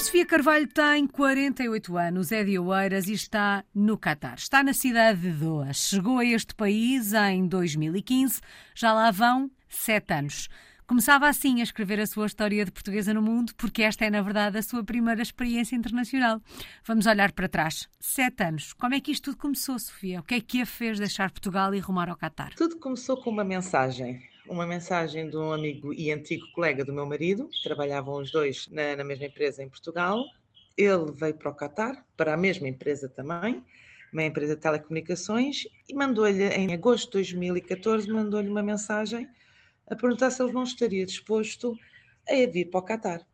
Sofia Carvalho tem 48 anos, é de Oeiras e está no Catar. Está na cidade de Doha. Chegou a este país em 2015, já lá vão sete anos. Começava assim a escrever a sua história de portuguesa no mundo, porque esta é, na verdade, a sua primeira experiência internacional. Vamos olhar para trás. Sete anos. Como é que isto tudo começou, Sofia? O que é que a fez deixar Portugal e rumar ao Catar? Tudo começou com uma mensagem. Uma mensagem de um amigo e antigo colega do meu marido, trabalhavam os dois na, na mesma empresa em Portugal. Ele veio para o Catar, para a mesma empresa também, uma empresa de telecomunicações, e mandou-lhe, em agosto de 2014, mandou-lhe uma mensagem a perguntar se ele não estaria disposto a vir para o Qatar.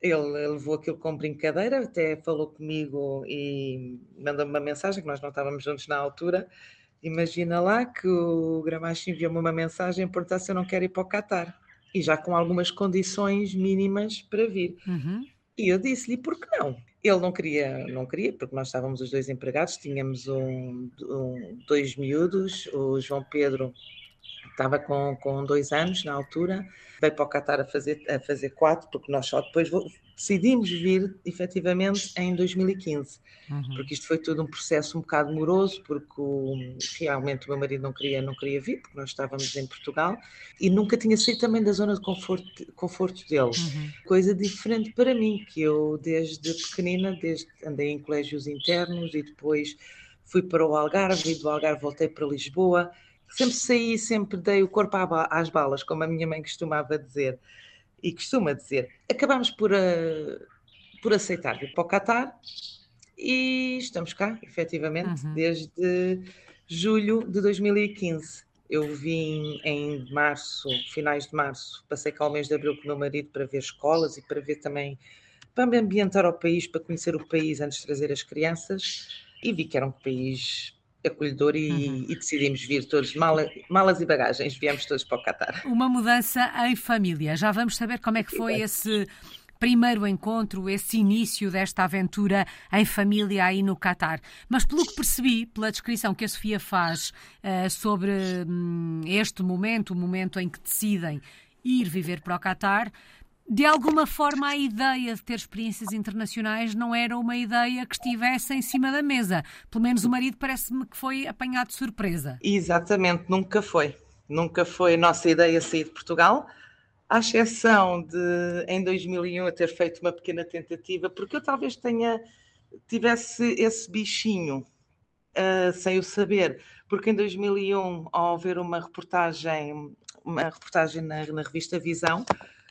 Ele levou aquilo com brincadeira, até falou comigo e mandou-me uma mensagem, que nós não estávamos juntos na altura. Imagina lá que o Gramacho enviou-me uma mensagem perguntar se eu não quero ir para o Qatar. E já com algumas condições mínimas para vir. Uhum. E eu disse-lhe, por que não? Ele não queria, não queria, porque nós estávamos os dois empregados, tínhamos um, um, dois miúdos, o João Pedro estava com, com dois anos na altura, veio para o Qatar a fazer, a fazer quatro, porque nós só depois decidimos vir efetivamente em 2015, uhum. porque isto foi todo um processo um bocado moroso, porque o, realmente o meu marido não queria, não queria vir, porque nós estávamos em Portugal, e nunca tinha saído também da zona de conforto, conforto dele. Uhum. Coisa diferente para mim, que eu desde pequenina, desde andei em colégios internos e depois fui para o Algarve, e do Algarve voltei para Lisboa, sempre saí, sempre dei o corpo às balas, como a minha mãe costumava dizer e costuma dizer. Acabámos por, uh, por aceitar vir para o Qatar e estamos cá, efetivamente, uhum. desde julho de 2015. Eu vim em março, finais de março, passei cá o mês de abril com o meu marido para ver escolas e para ver também, para me ambientar ao país, para conhecer o país antes de trazer as crianças e vi que era um país acolhedor e, uhum. e, decidimos vir todos, mala, malas e bagagens, viemos todos para o Qatar. Uma mudança em família. Já vamos saber como é que foi esse primeiro encontro, esse início desta aventura em família aí no Qatar. Mas pelo que percebi, pela descrição que a Sofia faz uh, sobre um, este momento, o momento em que decidem ir viver para o Qatar, de alguma forma a ideia de ter experiências internacionais não era uma ideia que estivesse em cima da mesa. Pelo menos o marido parece-me que foi apanhado de surpresa. Exatamente, nunca foi. Nunca foi a nossa ideia sair de Portugal, à exceção de em 2001 eu ter feito uma pequena tentativa, porque eu talvez tenha tivesse esse bichinho uh, sem o saber, porque em 2001 ao ver uma reportagem, uma reportagem na, na revista Visão,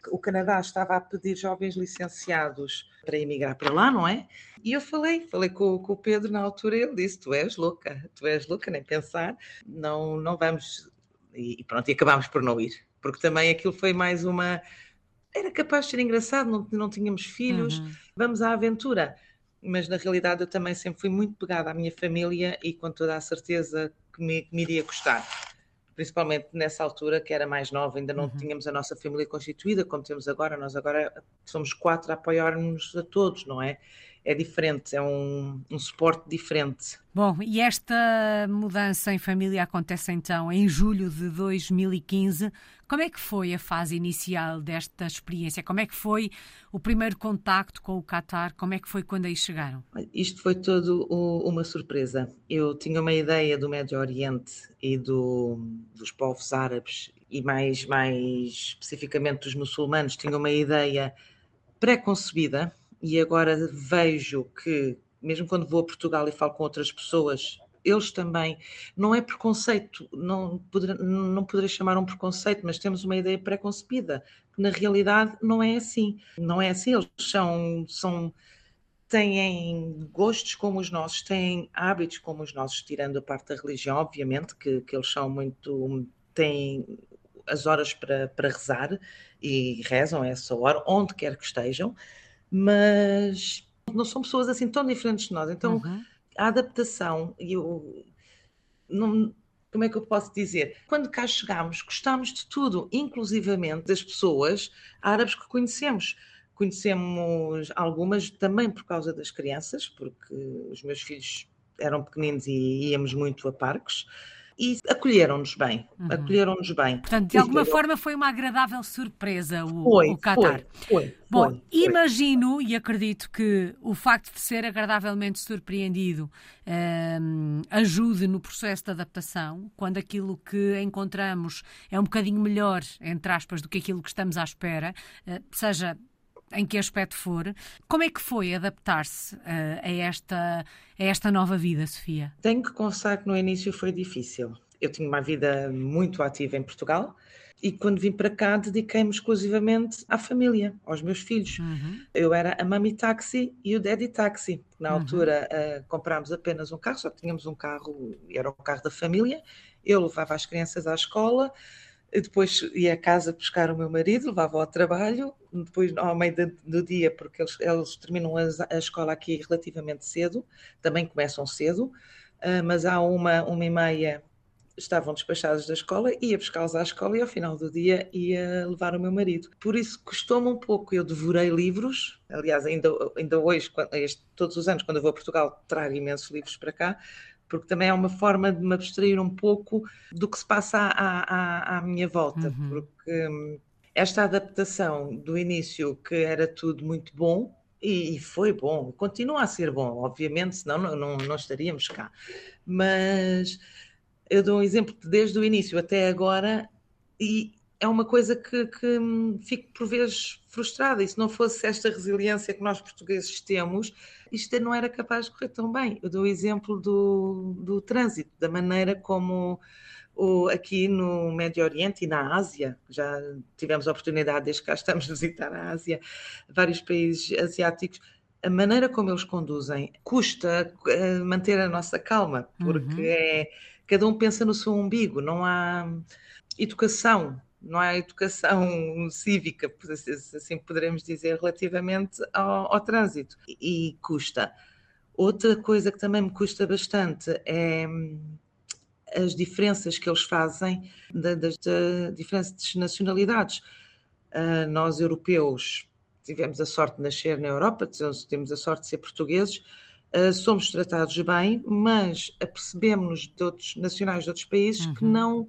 o Canadá estava a pedir jovens licenciados para emigrar para lá, não é? E eu falei, falei com, com o Pedro na altura, ele disse: Tu és louca, tu és louca, nem pensar, não, não vamos. E pronto, e acabámos por não ir, porque também aquilo foi mais uma. Era capaz de ser engraçado, não, não tínhamos filhos, uhum. vamos à aventura. Mas na realidade eu também sempre fui muito pegada à minha família e com toda a certeza que me, que me iria gostar principalmente nessa altura que era mais nova, ainda não uhum. tínhamos a nossa família constituída como temos agora, nós agora somos quatro a apoiar-nos a todos, não é? É diferente, é um, um suporte diferente. Bom, e esta mudança em família acontece então em julho de 2015. Como é que foi a fase inicial desta experiência? Como é que foi o primeiro contacto com o Qatar? Como é que foi quando aí chegaram? Isto foi todo uma surpresa. Eu tinha uma ideia do Médio Oriente e do, dos povos árabes e mais, mais especificamente dos muçulmanos, tinha uma ideia pré-concebida e agora vejo que, mesmo quando vou a Portugal e falo com outras pessoas eles também, não é preconceito, não, poder, não poderei chamar um preconceito, mas temos uma ideia pré-concebida, que na realidade não é assim. Não é assim, eles são, são têm gostos como os nossos, têm hábitos como os nossos, tirando a parte da religião, obviamente, que, que eles são muito. têm as horas para, para rezar e rezam essa hora, onde quer que estejam, mas não são pessoas assim tão diferentes de nós. Então. Uhum a adaptação e o. Não, como é que eu posso dizer? Quando cá chegámos, gostámos de tudo, inclusivamente das pessoas árabes que conhecemos. Conhecemos algumas também por causa das crianças, porque os meus filhos eram pequeninos e íamos muito a parques. E acolheram-nos bem, uhum. acolheram-nos bem. Portanto, de alguma forma foi uma agradável surpresa o, foi, o Qatar. Foi, foi, Bom, foi, imagino e acredito que o facto de ser agradavelmente surpreendido um, ajude no processo de adaptação, quando aquilo que encontramos é um bocadinho melhor, entre aspas, do que aquilo que estamos à espera, uh, seja em que aspecto for. Como é que foi adaptar-se uh, a, esta, a esta nova vida, Sofia? Tenho que confessar que no início foi difícil. Eu tinha uma vida muito ativa em Portugal e quando vim para cá dediquei-me exclusivamente à família, aos meus filhos. Uhum. Eu era a mami táxi e o daddy táxi. Na uhum. altura uh, comprámos apenas um carro, só tínhamos um carro, era o carro da família. Eu levava as crianças à escola, depois ia a casa buscar o meu marido, levava ao trabalho, depois ao meio do dia, porque eles, eles terminam a, a, escola aqui relativamente cedo, também começam cedo, uh, mas há uma, uma e meia estavam despachados da escola, ia buscá-los à escola e ao final do dia ia levar o meu marido. Por isso custou-me um pouco, eu devorei livros, aliás, ainda, ainda hoje, este, todos os anos, quando eu vou a Portugal, trago imensos livros para cá, porque também é uma forma de me abstrair um pouco do que se passa à, à, à minha volta, uhum. porque hum, esta adaptação do início, que era tudo muito bom, e, foi bom, continua a ser bom, obviamente, senão não, não, não estaríamos cá, mas eu dou um exemplo de desde o início até agora, e é uma coisa que, que hum, fico por vezes frustrada. E se não fosse esta resiliência que nós portugueses temos, isto não era capaz de correr tão bem. Eu dou o exemplo do, do trânsito, da maneira como o, aqui no Médio Oriente e na Ásia, já tivemos a oportunidade, desde que cá estamos, de visitar a Ásia, vários países asiáticos, a maneira como eles conduzem custa uh, manter a nossa calma, porque uhum. é, cada um pensa no seu umbigo, não há educação não há educação cívica, assim poderemos dizer, relativamente ao, ao trânsito. E, e, custa. Outra coisa que também me custa bastante é hum, as diferenças que eles fazem das, diferentes nacionalidades. Uh, nós, europeus, tivemos a sorte de nascer na Europa, temos a sorte de ser portugueses, uh, somos tratados bem, mas apercebemos de outros nacionais de outros países uhum. que, não,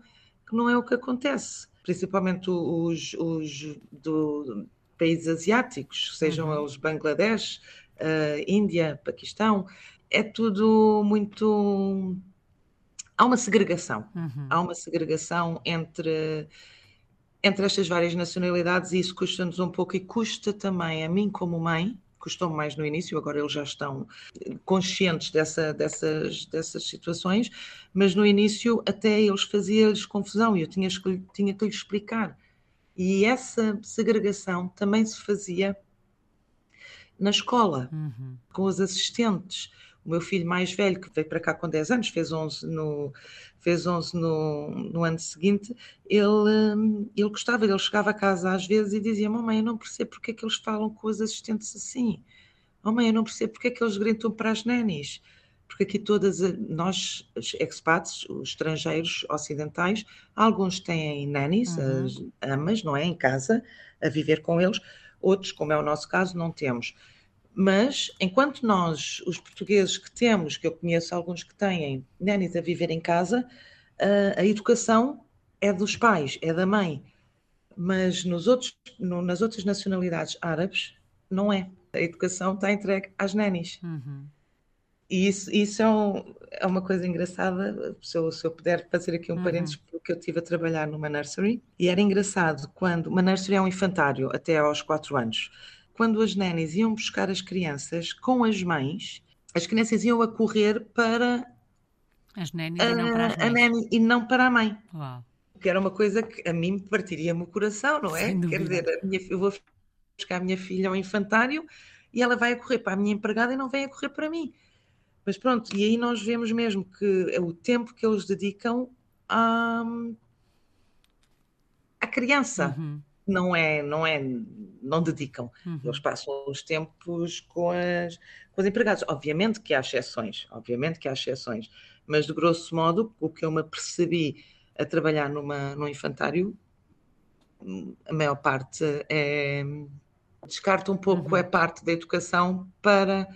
que não é o que acontece principalmente os, os do, países asiáticos, sejam uhum. eles Bangladesh, uh, Índia, Paquistão, é tudo muito. Há uma segregação, uhum. há uma segregação entre, entre estas várias nacionalidades e isso custa-nos um pouco e custa também a mim como mãe, custou mais no início, agora eles já estão conscientes dessa, dessas, dessas situações, mas no início até eles faziam-lhes confusão e eu tinha, tinha que lhes explicar. E essa segregação também se fazia na escola, uhum. com os assistentes. O meu filho mais velho, que veio para cá com 10 anos, fez 11 no, fez 11 no, no ano seguinte, ele, hum, ele gostava, ele chegava a casa às vezes e dizia: Mamãe, eu não percebo porque é que eles falam com os assistentes assim. Mamãe, eu não percebo porque é que eles gritam para as nenis. Porque aqui todas, nós, os expats, os estrangeiros ocidentais, alguns têm nannies, uhum. as amas, não é? Em casa, a viver com eles. Outros, como é o nosso caso, não temos. Mas, enquanto nós, os portugueses que temos, que eu conheço alguns que têm nénis a viver em casa, a educação é dos pais, é da mãe. Mas nos outros, no, nas outras nacionalidades árabes, não é. A educação está entregue às nénis. Uhum. E isso, isso é, um, é, uma coisa engraçada, se eu, se eu, puder fazer aqui um uhum. parênteses, porque eu estive a trabalhar numa nursery, e era engraçado quando, uma nursery é um infantário até aos 4 anos, quando as nénis iam buscar as crianças com as mães, as crianças iam a correr para as nénis a, e não para a, a néni e não para a mãe. Uau. Que era uma coisa que a mim partiria-me o coração, não é? Quer dizer, minha, eu vou buscar a minha filha ao infantário e ela vai a correr para a minha empregada e não vem a correr para mim. Mas pronto, e aí nós vemos mesmo que é o tempo que eles dedicam à, à criança. Uhum não é, não é, não dedicam. Uhum. Eles passam os tempos com as, com os empregados. Obviamente que há exceções, obviamente que há exceções, mas de grosso modo, o que eu me apercebi a trabalhar numa, num infantário, a maior parte é descarta um pouco uhum. a parte da educação para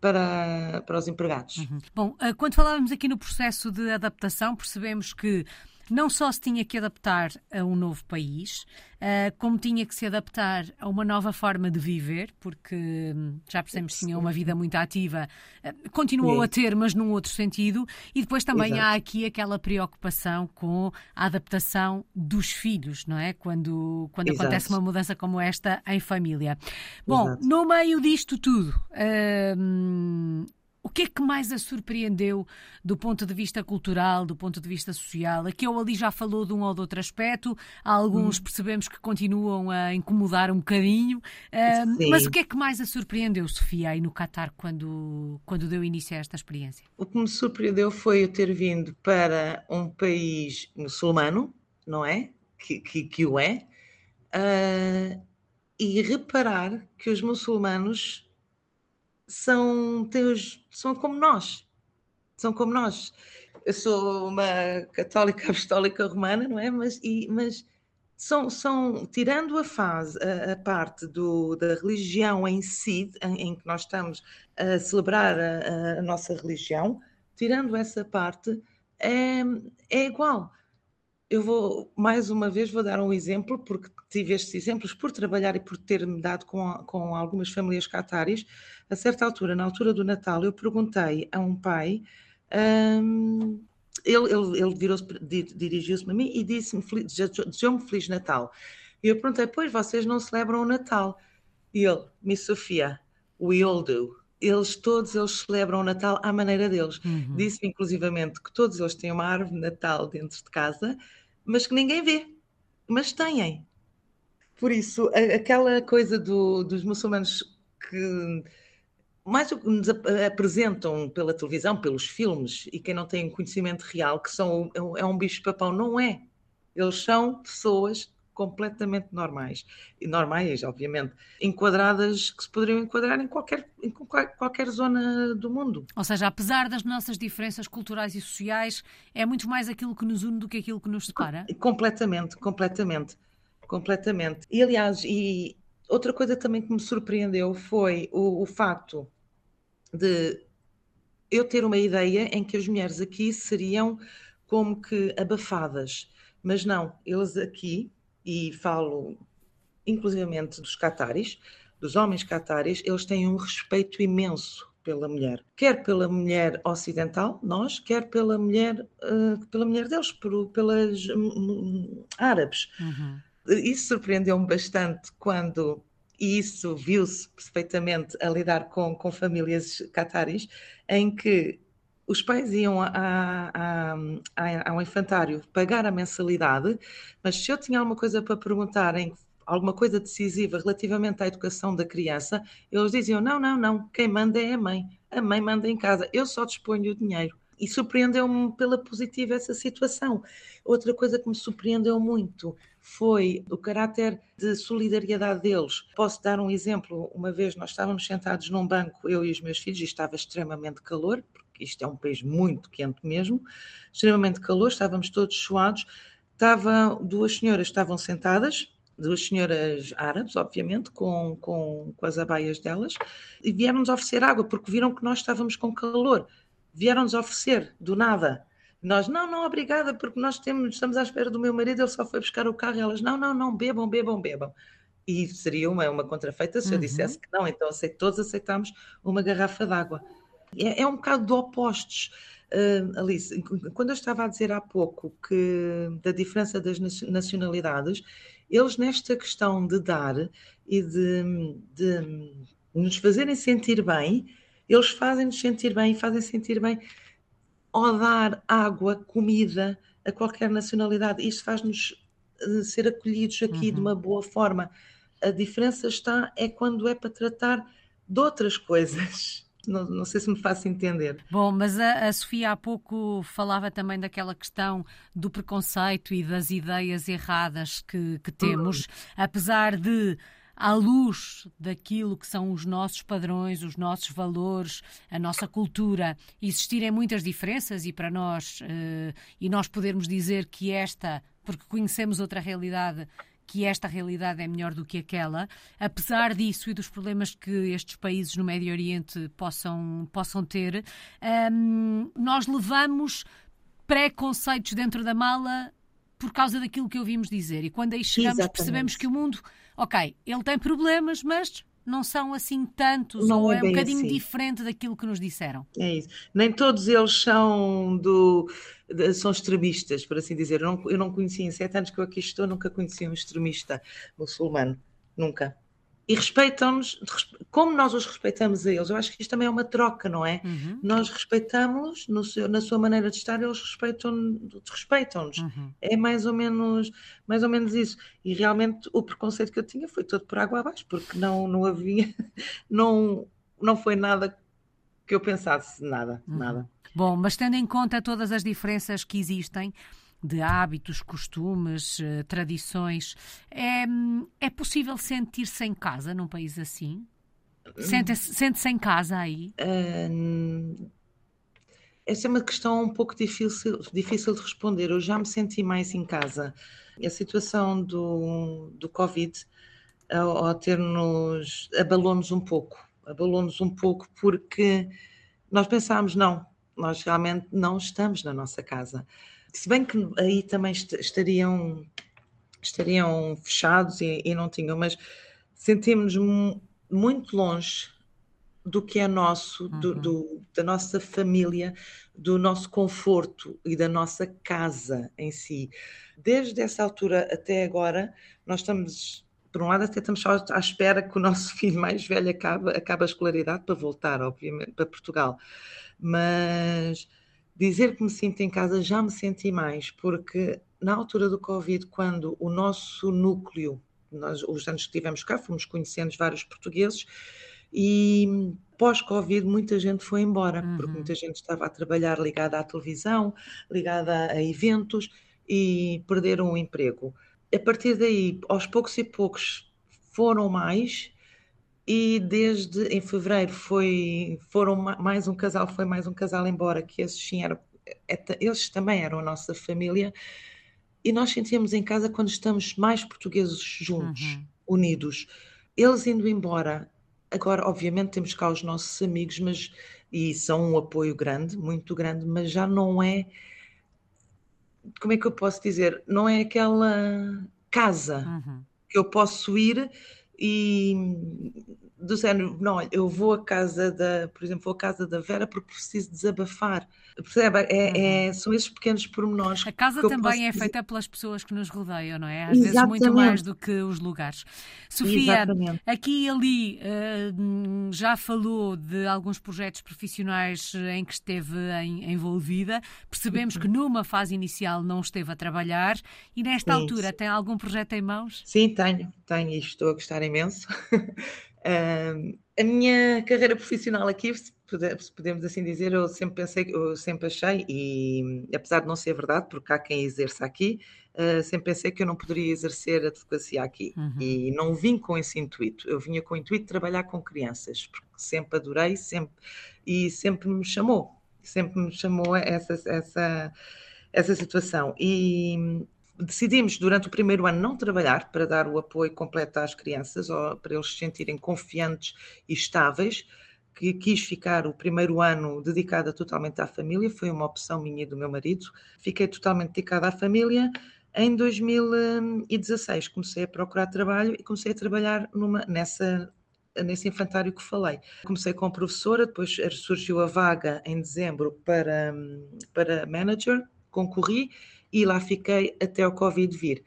para, para os empregados. Uhum. Bom, eh, quando falávamos aqui no processo de adaptação, percebemos que não só se tinha que adaptar a um novo país, uh, como tinha que se adaptar a uma nova forma de viver, porque hum, já percebemos que tinha uma vida muito ativa, uh, continuou a ter, mas num outro sentido, e depois também Exato. há aqui aquela preocupação com a adaptação dos filhos, não é? Quando, quando acontece uma mudança como esta em família. Bom, Exato. no meio disto tudo, uh, o que é que mais a surpreendeu do ponto de vista cultural, do ponto de vista social? Aqui ou ali já falou de um ou de outro aspecto, alguns hum. percebemos que continuam a incomodar um bocadinho. Uh, mas o que é que mais a surpreendeu, Sofia, aí no Catar, quando, quando deu início a esta experiência? O que me surpreendeu foi eu ter vindo para um país muçulmano, não é? Que, que, que o é, uh, e reparar que os muçulmanos são, teus, são como nós. São como nós. Eu sou uma católica apostólica romana, não é? Mas, e, mas são, são, tirando a fase, a, a parte do, da religião em si, em, em, que nós estamos a celebrar a, a, nossa religião, tirando essa parte, é, é igual. Eu vou, mais uma vez, vou dar um exemplo, porque tive estes exemplos por trabalhar e por ter-me dado com, com algumas famílias cataris. A certa altura, na altura do Natal, eu perguntei a um pai, um, ele, ele, ele dirigiu-se a mim e disse-me, desejou-me Feliz Natal. E eu perguntei, pois vocês não celebram o Natal? E ele, Miss Sofia, we all do. Eles, todos eles celebram o Natal à maneira deles. Uhum. Disse-me, inclusivamente, que todos eles têm uma árvore de Natal dentro de casa, mas que ninguém vê. Mas têm. Por isso, aquela coisa do, dos muçulmanos que mais o que nos apresentam pela televisão, pelos filmes, e quem não tem conhecimento real, que são é um bicho-papão, não é. Eles são pessoas completamente normais. E normais, obviamente, enquadradas, que se poderiam enquadrar em qualquer, em qualquer, zona do mundo. Ou seja, apesar das nossas diferenças culturais e sociais, é muito mais aquilo que nos une do que aquilo que nos separa? Completamente, completamente completamente. E aliás, e outra coisa também que me surpreendeu foi o, o facto de eu ter uma ideia em que as mulheres aqui seriam como que abafadas, mas não, eles aqui, e falo inclusivamente dos cataris, dos homens cataris, eles têm um respeito imenso pela mulher, quer pela mulher ocidental, nós, quer pela mulher, uh, pela mulher deles, por, pelas um, árabes. Uhum isso surpreendeu-me bastante quando e isso viu-se perfeitamente a lidar com, com famílias cataris, em que os pais iam a, a, a, ao infantário pagar a mensalidade, mas se eu tinha alguma coisa para perguntar, em alguma coisa decisiva relativamente à educação da criança, eles diziam: não, não, não, quem manda é a mãe, a mãe manda em casa, eu só disponho o dinheiro. E surpreendeu-me pela positiva essa situação. Outra coisa que me surpreendeu muito foi o caráter de solidariedade deles. Posso dar um exemplo? Uma vez nós estávamos sentados num banco, eu e os meus filhos, e estava extremamente calor, porque isto é um país muito quente mesmo, extremamente calor, estávamos todos suados. Estava, duas senhoras estavam sentadas, duas senhoras árabes, obviamente, com, com, com as abaias delas, e vieram-nos oferecer água, porque viram que nós estávamos com calor. Vieram-nos oferecer, do nada, nós, não, não, obrigada, porque nós temos, estamos à espera do meu marido, ele só foi buscar o carro. E elas, não, não, não, bebam, bebam, bebam. E seria uma, uma contrafeita se uhum. eu dissesse que não. Então todos aceitámos uma garrafa d'água. É, é um bocado de opostos. Uh, Alice, quando eu estava a dizer há pouco que da diferença das nacionalidades, eles nesta questão de dar e de, de nos fazerem sentir bem, eles fazem-nos sentir bem e fazem sentir bem ao dar água, comida a qualquer nacionalidade. Isto faz-nos eh, ser acolhidos aqui uhum. de uma boa forma. A diferença está é quando é para tratar de outras coisas. Não, não, sei se me faço entender. Bom, mas a, a, Sofia há pouco falava também daquela questão do preconceito e das ideias erradas que, que temos, uhum. apesar de à luz daquilo que são os nossos padrões, os nossos valores, a nossa cultura, existirem muitas diferenças e para nós, uh, e nós podermos dizer que esta, porque conhecemos outra realidade, que esta realidade é melhor do que aquela. Apesar disso e dos problemas que estes países no Médio Oriente possam, possam ter, um, nós levamos preconceitos dentro da mala por causa daquilo que ouvimos dizer. E quando aí chegamos, Exatamente. percebemos que o mundo, ok, ele tem problemas, mas não são assim tantos, não ou é, é um bocadinho assim. diferente daquilo que nos disseram. É isso. Nem todos eles são do são extremistas, por assim dizer. Eu não, eu não conhecia em sete anos que eu aqui estou, nunca conheci um extremista muçulmano. Nunca e respeitam-nos como nós os respeitamos a eles. Eu acho que isto também é uma troca, não é? Uhum. Nós respeitamos-los na sua maneira de estar, eles respeitam-nos. Respeitam uhum. É mais ou menos mais ou menos isso. E realmente o preconceito que eu tinha foi todo por água abaixo, porque não não havia não não foi nada que eu pensasse nada, uhum. nada. Bom, mas tendo em conta todas as diferenças que existem, de hábitos, costumes, eh, tradições. É, é possível sentir-se em casa num país assim? Sente-se sente em casa aí? Uh, essa é uma questão um pouco difícil, difícil de responder. Eu já me senti mais em casa. A situação do, do Covid, ao, ter-nos, abalou-nos um pouco. Abalou-nos um pouco porque nós pensámos, não, nós realmente não estamos na nossa casa. Se bem que aí também estariam, estariam fechados e, e não tinham, mas sentimos-nos muito longe do que é nosso, uhum. do, do, da nossa família, do nosso conforto e da nossa casa em si. Desde essa altura até agora, nós estamos, por um lado, até estamos só à espera que o nosso filho mais velho acabe, acabe a escolaridade para voltar, obviamente, para Portugal. Mas Dizer que me sinto em casa já me senti mais, porque na altura do Covid, quando o nosso núcleo, nós, os anos que tivemos cá, fomos conhecendo vários portugueses e pós-Covid muita gente foi embora, uhum. porque muita gente estava a trabalhar ligada à televisão, ligada a eventos e perderam o emprego. A partir daí, aos poucos e poucos, foram mais e desde em fevereiro foi foram mais um casal foi mais um casal embora que esses sim eram é, eles também eram a nossa família e nós sentíamos em casa quando estamos mais portugueses juntos uhum. unidos eles indo embora agora obviamente temos cá os nossos amigos mas e são um apoio grande muito grande mas já não é como é que eu posso dizer não é aquela casa uhum. que eu posso ir e do género, não, eu vou à casa da, por exemplo, vou à casa da Vera porque preciso desabafar. Percebe? É, é, uhum. são esses pequenos pormenores. A casa também é feita pelas pessoas que nos rodeiam, não é? Às Exatamente. vezes muito mais do que os lugares. Sofia, Exatamente. aqui e ali uh, já falou de alguns projetos profissionais em que esteve em, envolvida. Percebemos uhum. que numa fase inicial não esteve a trabalhar e nesta Sim. altura tem algum projeto em mãos? Sim, tenho, tenho e estou a gostar imenso. A minha carreira profissional aqui, se podemos assim dizer, eu sempre pensei, eu sempre achei, e apesar de não ser verdade, porque há quem exerça aqui, uh, sempre pensei que eu não poderia exercer a advocacia aqui. Uhum. E não vim com esse intuito, eu vinha com o intuito de trabalhar com crianças, porque sempre adorei, sempre, e sempre me chamou, sempre me chamou essa, essa, essa situação. E decidimos durante o primeiro ano não trabalhar para dar o apoio completo às crianças, para eles se sentirem confiantes e estáveis, que quis ficar o primeiro ano dedicada totalmente à família, foi uma opção minha e do meu marido. Fiquei totalmente dedicada à família. Em 2016 comecei a procurar trabalho e comecei a trabalhar numa, nessa nesse infantário que falei. Comecei como professora, depois surgiu a vaga em dezembro para, para manager, concorri e lá fiquei até o Covid vir.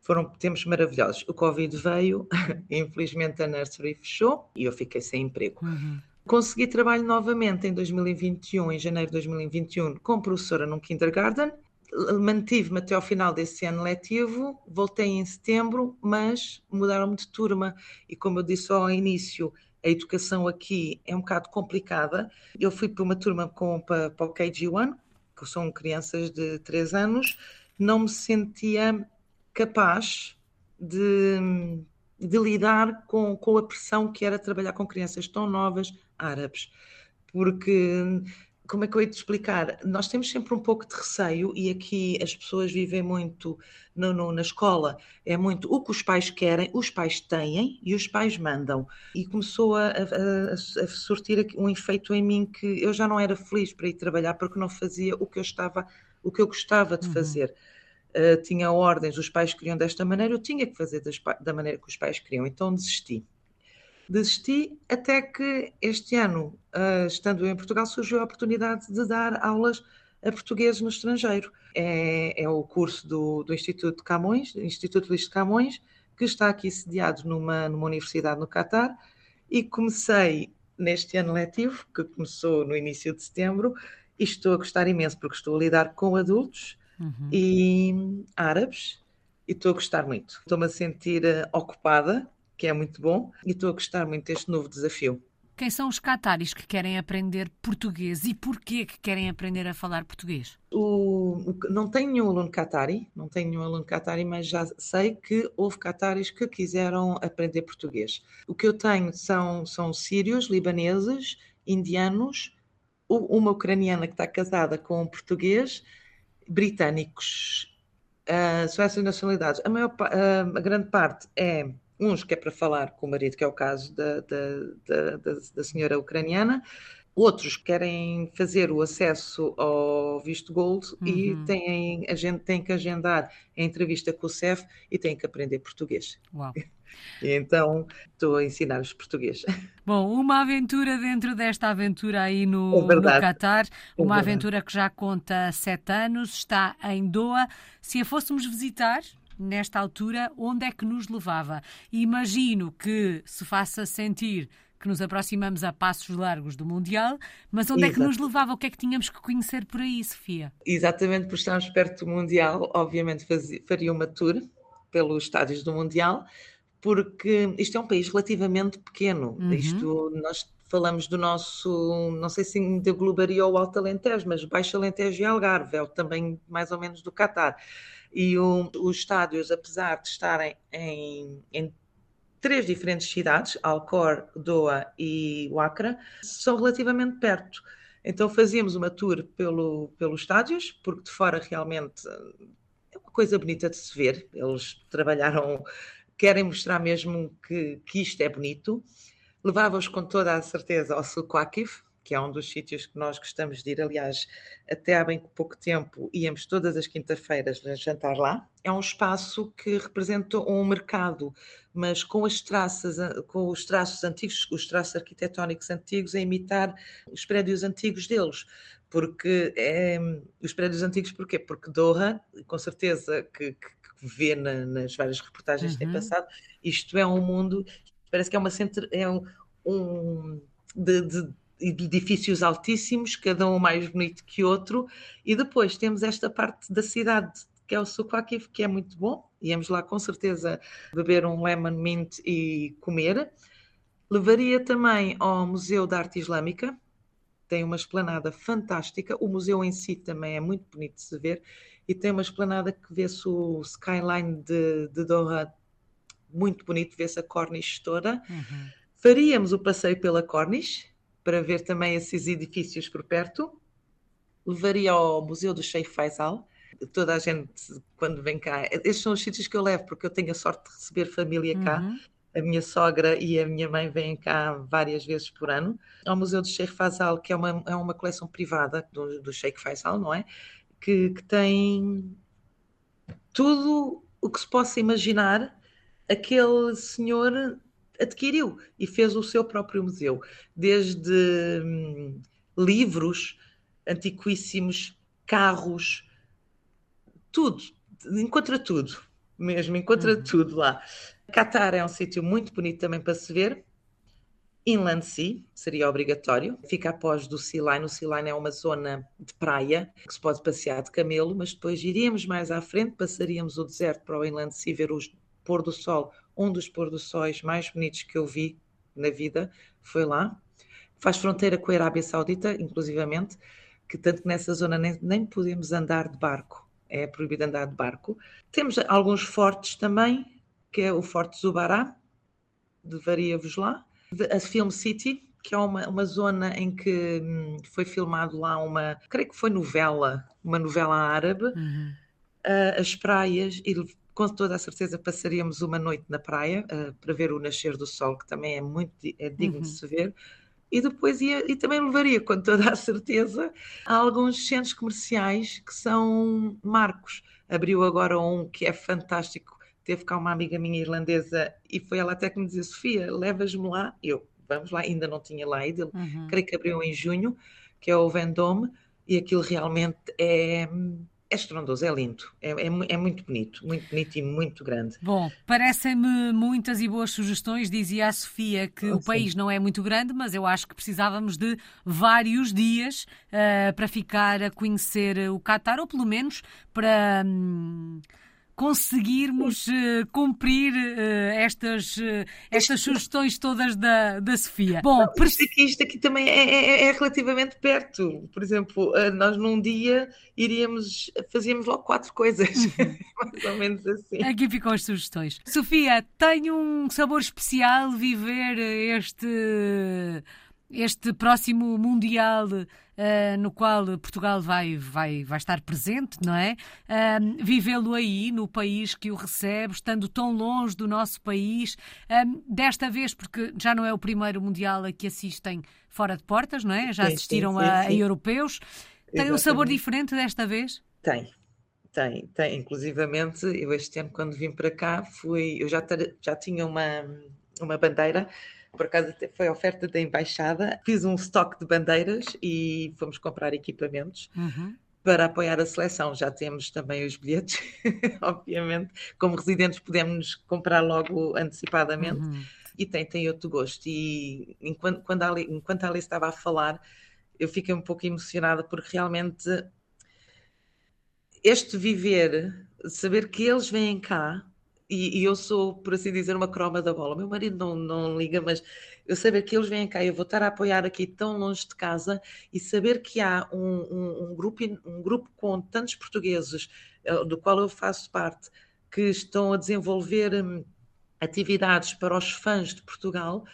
Foram tempos maravilhosos. O Covid veio, infelizmente a nursery fechou e eu fiquei sem emprego. Uhum. Consegui trabalho novamente em 2021, em janeiro de 2021, como professora num kindergarten. Mantive-me até ao final desse ano letivo, voltei em setembro, mas mudaram-me de turma. E como eu disse ao início, a educação aqui é um bocado complicada. Eu fui para uma turma com, para, para o KG1, são crianças de 3 anos, não me sentia capaz de, de lidar com, com a pressão que era trabalhar com crianças tão novas árabes, porque como é que eu ia te explicar? Nós temos sempre um pouco de receio e aqui as pessoas vivem muito no, no, na escola, é muito o que os pais querem, os pais têm e os pais mandam. E começou a, a, a sortir um efeito em mim que eu já não era feliz para ir trabalhar porque não fazia o que eu estava, o que eu gostava de uhum. fazer. Uh, tinha ordens, os pais queriam desta maneira, eu tinha que fazer das, da maneira que os pais queriam, então desisti desisti até que este ano, uh, estando em Portugal, surgiu a oportunidade de dar aulas a portugueses no estrangeiro. É, é o curso do, do, Instituto de Camões, Instituto Luís de Camões, que está aqui sediado numa, numa universidade no Catar, e comecei neste ano letivo, que começou no início de setembro, e estou a gostar imenso, porque estou a lidar com adultos uhum. e árabes, e estou a gostar muito. Estou-me a sentir uh, ocupada que é muito bom, e estou a gostar muito deste novo desafio. Quem são os cataris que querem aprender português e porquê que querem aprender a falar português? O, não tenho nenhum aluno catari, não tenho nenhum aluno catari, mas já sei que houve cataris que quiseram aprender português. O que eu tenho são, são sírios, libaneses, indianos, uma ucraniana que está casada com um português, britânicos, uh, são essas nacionalidades. A, maior, uh, a grande parte é uns que é para falar com o marido, que é o caso da, da, da, da senhora ucraniana, outros querem fazer o acesso ao visto gold uhum. e têm, a gente tem que agendar a entrevista com o CEF e têm que aprender português. Uau. E então estou a ensinar-os português. Bom, uma aventura dentro desta aventura aí no, é no Qatar, é uma aventura que já conta sete anos, está em Doha. Se a fôssemos visitar, nesta altura, onde é que nos levava? imagino que se faça sentir que nos aproximamos a passos largos do Mundial, mas onde Exato. é que nos levava? O que é que tínhamos que conhecer por aí, Sofia? Exatamente, por estarmos perto do Mundial, obviamente fazia, faria uma tour pelos estádios do Mundial, porque isto é um país relativamente pequeno. Uhum. Isto, nós falamos do nosso, não sei se englobaria o Alto Alentejo, mas Baixo Alentejo e Algarve, é o também mais ou menos do Catar e o, os estádios, apesar de estarem em, em três diferentes cidades, Alcor, Doha e Wakra, são relativamente perto. Então fazíamos uma tour pelo, pelos estádios, porque de fora realmente é uma coisa bonita de se ver. Eles trabalharam, querem mostrar mesmo que, que isto é bonito. Levava-os com toda a certeza ao Sulquakif, que é um dos sítios que nós gostamos de ir. Aliás, até há bem pouco tempo íamos todas as quinta-feiras jantar lá. É um espaço que representa um mercado, mas com as traças, com os traços antigos, os traços arquitetónicos antigos, a imitar os prédios antigos deles. Porque é, os prédios antigos, porquê? Porque Doha, com certeza que, que, vê na, nas várias reportagens uhum. que tem uhum. passado, isto é um mundo, parece que é uma é um, um de, de edifícios altíssimos, cada um mais bonito que outro, e depois temos esta parte da cidade, que é o Sukwakif, que é muito bom. Íamos lá com certeza beber um lemon mint e comer. Levaria também ao Museu da Arte Islâmica, tem uma esplanada fantástica. O museu em si também é muito bonito de se ver e tem uma esplanada que vê-se o skyline de, de Doha, muito bonito, vê-se a Corniche toda. Uhum. Faríamos o passeio pela Corniche, para ver também esses edifícios por perto. Levaria ao Museu do Sheikh Faisal. Toda a gente, quando vem cá, estes são os sítios que eu levo, porque eu tenho a sorte de receber família cá. Uhum. A minha sogra e a minha mãe vêm cá várias vezes por ano. Ao Museu do Sheikh Faisal, que é uma, é uma coleção privada do, do Sheikh Faisal, não é? Que, que tem tudo o que se possa imaginar aquele senhor adquiriu e fez o seu próprio museu, desde hum, livros antiquíssimos, carros, tudo, encontra tudo, mesmo, encontra uhum. tudo lá. Qatar é um sítio muito bonito também para se ver. Inland Sea seria obrigatório, fica após do Sea Line. O Sea Line é uma zona de praia que se pode passear de camelo, mas depois iríamos mais à frente, passaríamos o deserto para o Inland Sea ver os pôr do sol um dos pôr do sóis mais bonitos que eu vi na vida foi lá. Faz fronteira com a Arábia Saudita, inclusivamente, que tanto que nessa zona nem, nem podemos andar de barco, é proibido andar de barco. Temos alguns fortes também, que é o Forte Zubará, levaria-vos lá. A Film City, que é uma, uma zona em que hum, foi filmado lá uma, creio que foi novela, uma novela árabe, uhum. uh, as praias, e com toda a certeza passaríamos uma noite na praia uh, para ver o nascer do sol, que também é muito é digno uhum. de se ver. E depois ia, e também levaria, com toda a certeza, a alguns centros comerciais que são marcos. Abriu agora um que é fantástico. Teve cá uma amiga minha irlandesa e foi ela até que me dizia: Sofia, levas-me lá? Eu, vamos lá, ainda não tinha lá ido. Uhum. Creio que abriu em junho, que é o Vendôme, e aquilo realmente é é estrondoso, é lindo, é, é, é, muito bonito, muito bonito e muito grande. Bom, parecem-me muitas e boas sugestões. Dizia a Sofia que oh, o país não é muito grande, mas eu acho que precisávamos de vários dias uh, para ficar a conhecer o Qatar, ou pelo menos para. Hum, conseguirmos uh, cumprir uh, estas, uh, estas sugestões todas da, da Sofia. Bom, Não, isto, aqui, isto aqui também é, é, é, relativamente perto. Por exemplo, nós num dia iríamos, fazíamos logo quatro coisas, mais ou menos assim. Aqui ficam as sugestões. Sofia, tem um sabor especial viver este este próximo Mundial uh, no qual Portugal vai, vai, vai estar presente, não é? Uh, Vivê-lo aí, no país que o recebe, estando tão longe do nosso país, desta vez, porque já não é o primeiro Mundial a que assistem fora de portas, não é? Já assistiram sim, sim, sim, a, a, europeus. Tem Exatamente. um sabor diferente desta vez? Tem, tem, tem. Inclusivamente, eu este ano, quando vim para cá, fui. Eu já, já tinha uma, uma bandeira por acaso foi a oferta da embaixada. Fiz um estoque de bandeiras e fomos comprar equipamentos. Uhum. Para apoiar a seleção, já temos também os bilhetes, obviamente. Como residentes, podemos comprar logo antecipadamente uhum. e tem, tem outro gosto. E enquanto, quando a Ali, enquanto a Alice estava a falar, eu fiquei um pouco emocionada porque realmente este viver, saber que eles vêm cá e, e, eu sou, por assim dizer, uma croma da bola. Meu marido não, não liga, mas eu saber que eles vêm cá, eu vou estar a apoiar aqui tão longe de casa e saber que há um, um, um grupo, um grupo com tantos portugueses, eh, do qual eu faço parte, que estão a desenvolver hum, atividades para os fãs de Portugal.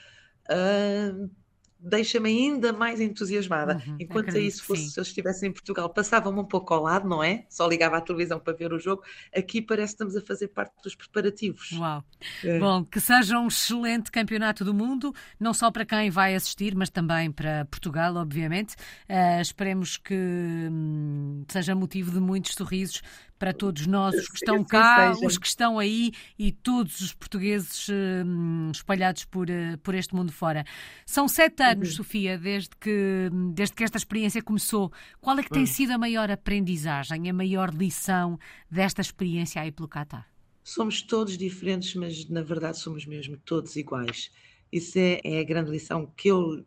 Uh, deixa-me ainda mais entusiasmada. Uhum, Enquanto acredito, isso fosse, se eu estivesse em Portugal, passava-me um pouco ao lado, não é? Só ligava à televisão para ver o jogo. Aqui parece que estamos a fazer parte dos preparativos. Uau! É. Bom, que seja um excelente campeonato do mundo, não só para quem vai assistir, mas também para Portugal, obviamente. Uh, esperemos que hum, seja motivo de muitos sorrisos para todos nós, os que estão cá, os que estão aí e todos os portugueses uh, espalhados por, uh, por este mundo fora. São sete anos, uhum. Sofia, desde que, desde que esta experiência começou. Qual é que tem uhum. sido a maior aprendizagem, a maior lição desta experiência aí pelo Qatar? Somos todos diferentes, mas na verdade somos mesmo todos iguais. Isso é, é a grande lição que eu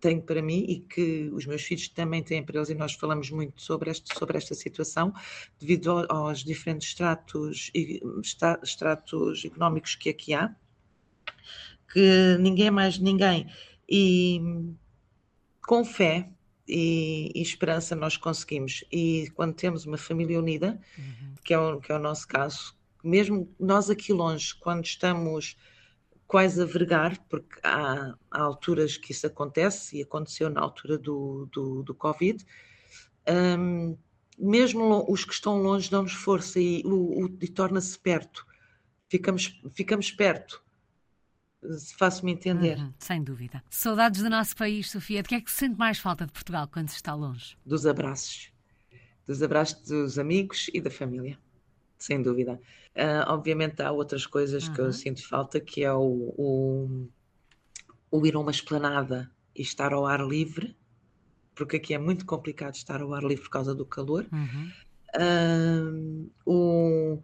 tenho para mim e que os meus filhos também têm para eles, e nós falamos muito sobre, este, sobre esta situação, devido aos diferentes estratos, estratos económicos que aqui há, que ninguém é mais ninguém. E com fé e, e, esperança nós conseguimos. E quando temos uma família unida, uhum. que, é o, que é o nosso caso, mesmo nós aqui longe, quando estamos quase a vergar, porque há, há, alturas que isso acontece, e aconteceu na altura do, do, do Covid, um, mesmo os que estão longe dão-nos força e, e torna-se perto, ficamos, ficamos perto. Se faço-me entender. Uhum, sem dúvida. Saudades do nosso país, Sofia. De que é que se sente mais falta de Portugal quando se está longe? Dos abraços. Dos abraços dos amigos e da família sem dúvida. Uh, obviamente há outras coisas uhum. que eu uhum. sinto falta, que é o, o, o, ir a uma esplanada e estar ao ar livre, porque aqui é muito complicado estar ao ar livre por causa do calor. Uhum. Uh, o,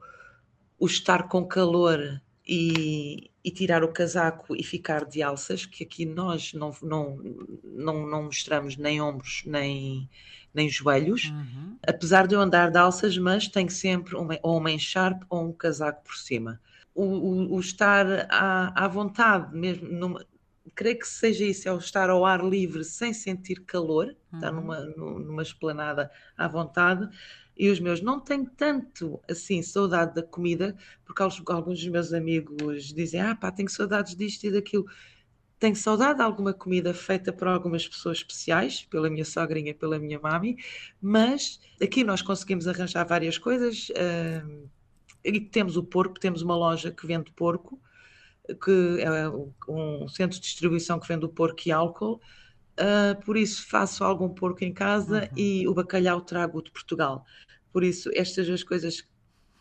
o estar com calor e, e, tirar o casaco e ficar de alças, que aqui nós não, não, não, não mostramos nem ombros nem, nem joelhos, uhum. apesar de eu andar de alças, mas tenho sempre uma, ou uma encharpe ou um casaco por cima. O, o, o estar à, à, vontade, mesmo, numa, creio que seja isso, é o estar ao ar livre sem sentir calor, uhum. estar numa, numa esplanada à vontade. E os meus não tenho tanto assim saudade da comida, porque alguns dos meus amigos dizem: Ah, pá, tenho saudades disto e daquilo. Tenho saudade de alguma comida feita por algumas pessoas especiais, pela minha sogrinha, pela minha mami, mas aqui nós conseguimos arranjar várias coisas. Uh, e temos o porco, temos uma loja que vende porco, que é um centro de distribuição que vende o porco e álcool. Uh, por isso faço algum porco em casa uhum. e o bacalhau trago de Portugal. Por isso, estas duas coisas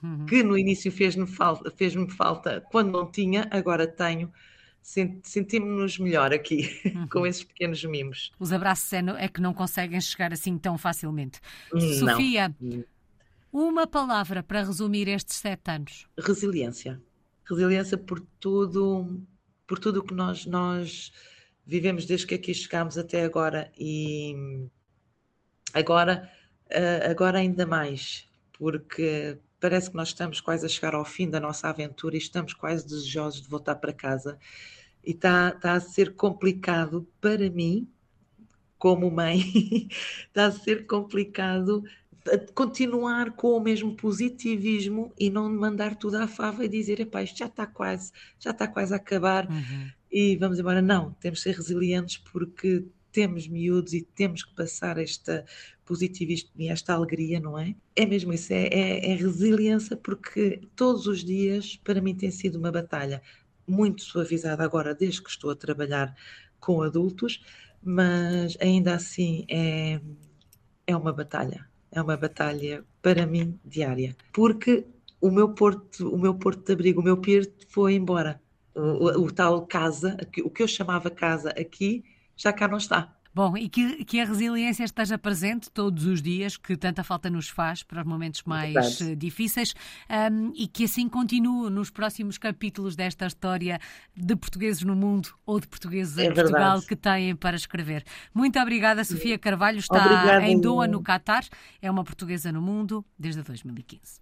uhum. que no início fez-me falta, fez falta quando não tinha, agora tenho sentimos-nos melhor aqui uhum. com esses pequenos mimos. Os abraços é que não conseguem chegar assim tão facilmente. Não. Sofia, uma palavra para resumir estes sete anos. Resiliência. Resiliência por tudo, por tudo o que nós, nós vivemos desde que aqui chegámos até agora e agora, eh, agora ainda mais, porque parece que nós estamos quase a chegar ao fim da nossa aventura e estamos quase desejosos de voltar para casa. E está, está a ser complicado para mim, como mãe, está a ser complicado continuar com o mesmo positivismo e não mandar tudo à fava e dizer, epá, isto já está quase, já está quase a acabar uhum. e vamos embora. Não, temos de ser resilientes porque temos miúdos e temos que passar esta positivismo e esta alegria, não é? É mesmo isso, é, é, é resiliência, porque todos os dias para mim tem sido uma batalha muito suavizada agora, desde que estou a trabalhar com adultos, mas ainda assim é, é uma batalha, é uma batalha para mim diária, porque o meu porto, o meu porto de abrigo, o meu pier foi embora. O, o, o tal casa, o que eu chamava casa aqui, já cá não está. Bom, e que, que, a resiliência esteja presente todos os dias, que tanta falta nos faz para os momentos mais Verdade. difíceis, um, e que assim continue nos próximos capítulos desta história de portugueses no mundo ou de portugueses é em Portugal verdade. que têm para escrever. Muito obrigada, Sofia Carvalho. Está em Doha, no Catar. É uma portuguesa no mundo desde 2015.